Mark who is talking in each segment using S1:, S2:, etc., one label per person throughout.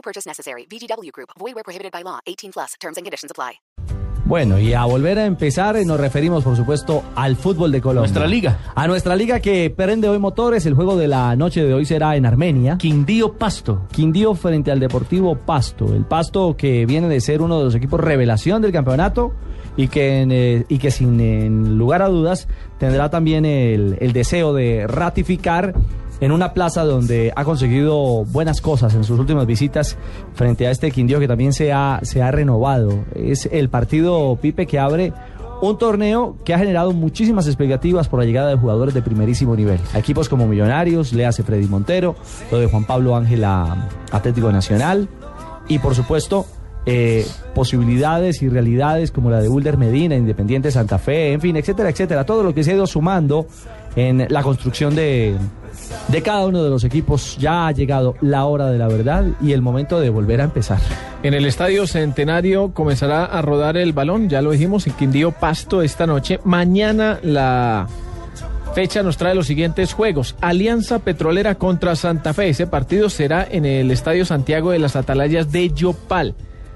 S1: No purchase necessary. VGW Group. Void where prohibited by law. 18 plus. Terms and conditions apply.
S2: Bueno, y a volver a empezar, eh, nos referimos, por supuesto, al fútbol de Colombia.
S3: Nuestra liga.
S2: A nuestra liga que prende hoy motores. El juego de la noche de hoy será en Armenia.
S3: Quindío Pasto.
S2: Quindío frente al Deportivo Pasto. El Pasto que viene de ser uno de los equipos revelación del campeonato y que, en, eh, y que sin en lugar a dudas tendrá también el, el deseo de ratificar en una plaza donde ha conseguido buenas cosas en sus últimas visitas frente a este Quindío que también se ha, se ha renovado. Es el partido Pipe que abre un torneo que ha generado muchísimas expectativas por la llegada de jugadores de primerísimo nivel. Equipos como Millonarios, le hace Freddy Montero, lo de Juan Pablo Ángel a Atlético Nacional y por supuesto eh, posibilidades y realidades como la de Ulder Medina, Independiente Santa Fe, en fin, etcétera, etcétera. Todo lo que se ha ido sumando en la construcción de, de cada uno de los equipos. Ya ha llegado la hora de la verdad y el momento de volver a empezar.
S3: En el Estadio Centenario comenzará a rodar el balón, ya lo dijimos, en Quindío Pasto esta noche. Mañana la fecha nos trae los siguientes juegos. Alianza Petrolera contra Santa Fe. Ese partido será en el Estadio Santiago de las Atalayas de Yopal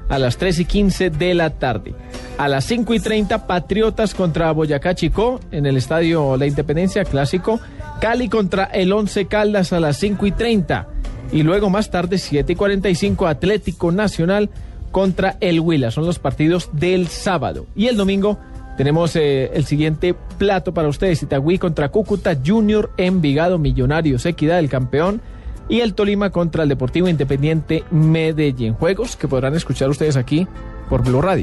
S3: a las 3 y 15 de la tarde. A las 5 y 30, Patriotas contra Boyacá Chicó en el Estadio La Independencia Clásico. Cali contra el Once Caldas a las 5 y 30. Y luego más tarde, 7 y 45, Atlético Nacional contra el Huila. Son los partidos del sábado. Y el domingo tenemos eh, el siguiente plato para ustedes. Itagüí contra Cúcuta, Junior, Envigado, Millonarios, Equidad, el campeón y el Tolima contra el Deportivo Independiente Medellín. Juegos que podrán escuchar ustedes aquí por Blue Radio.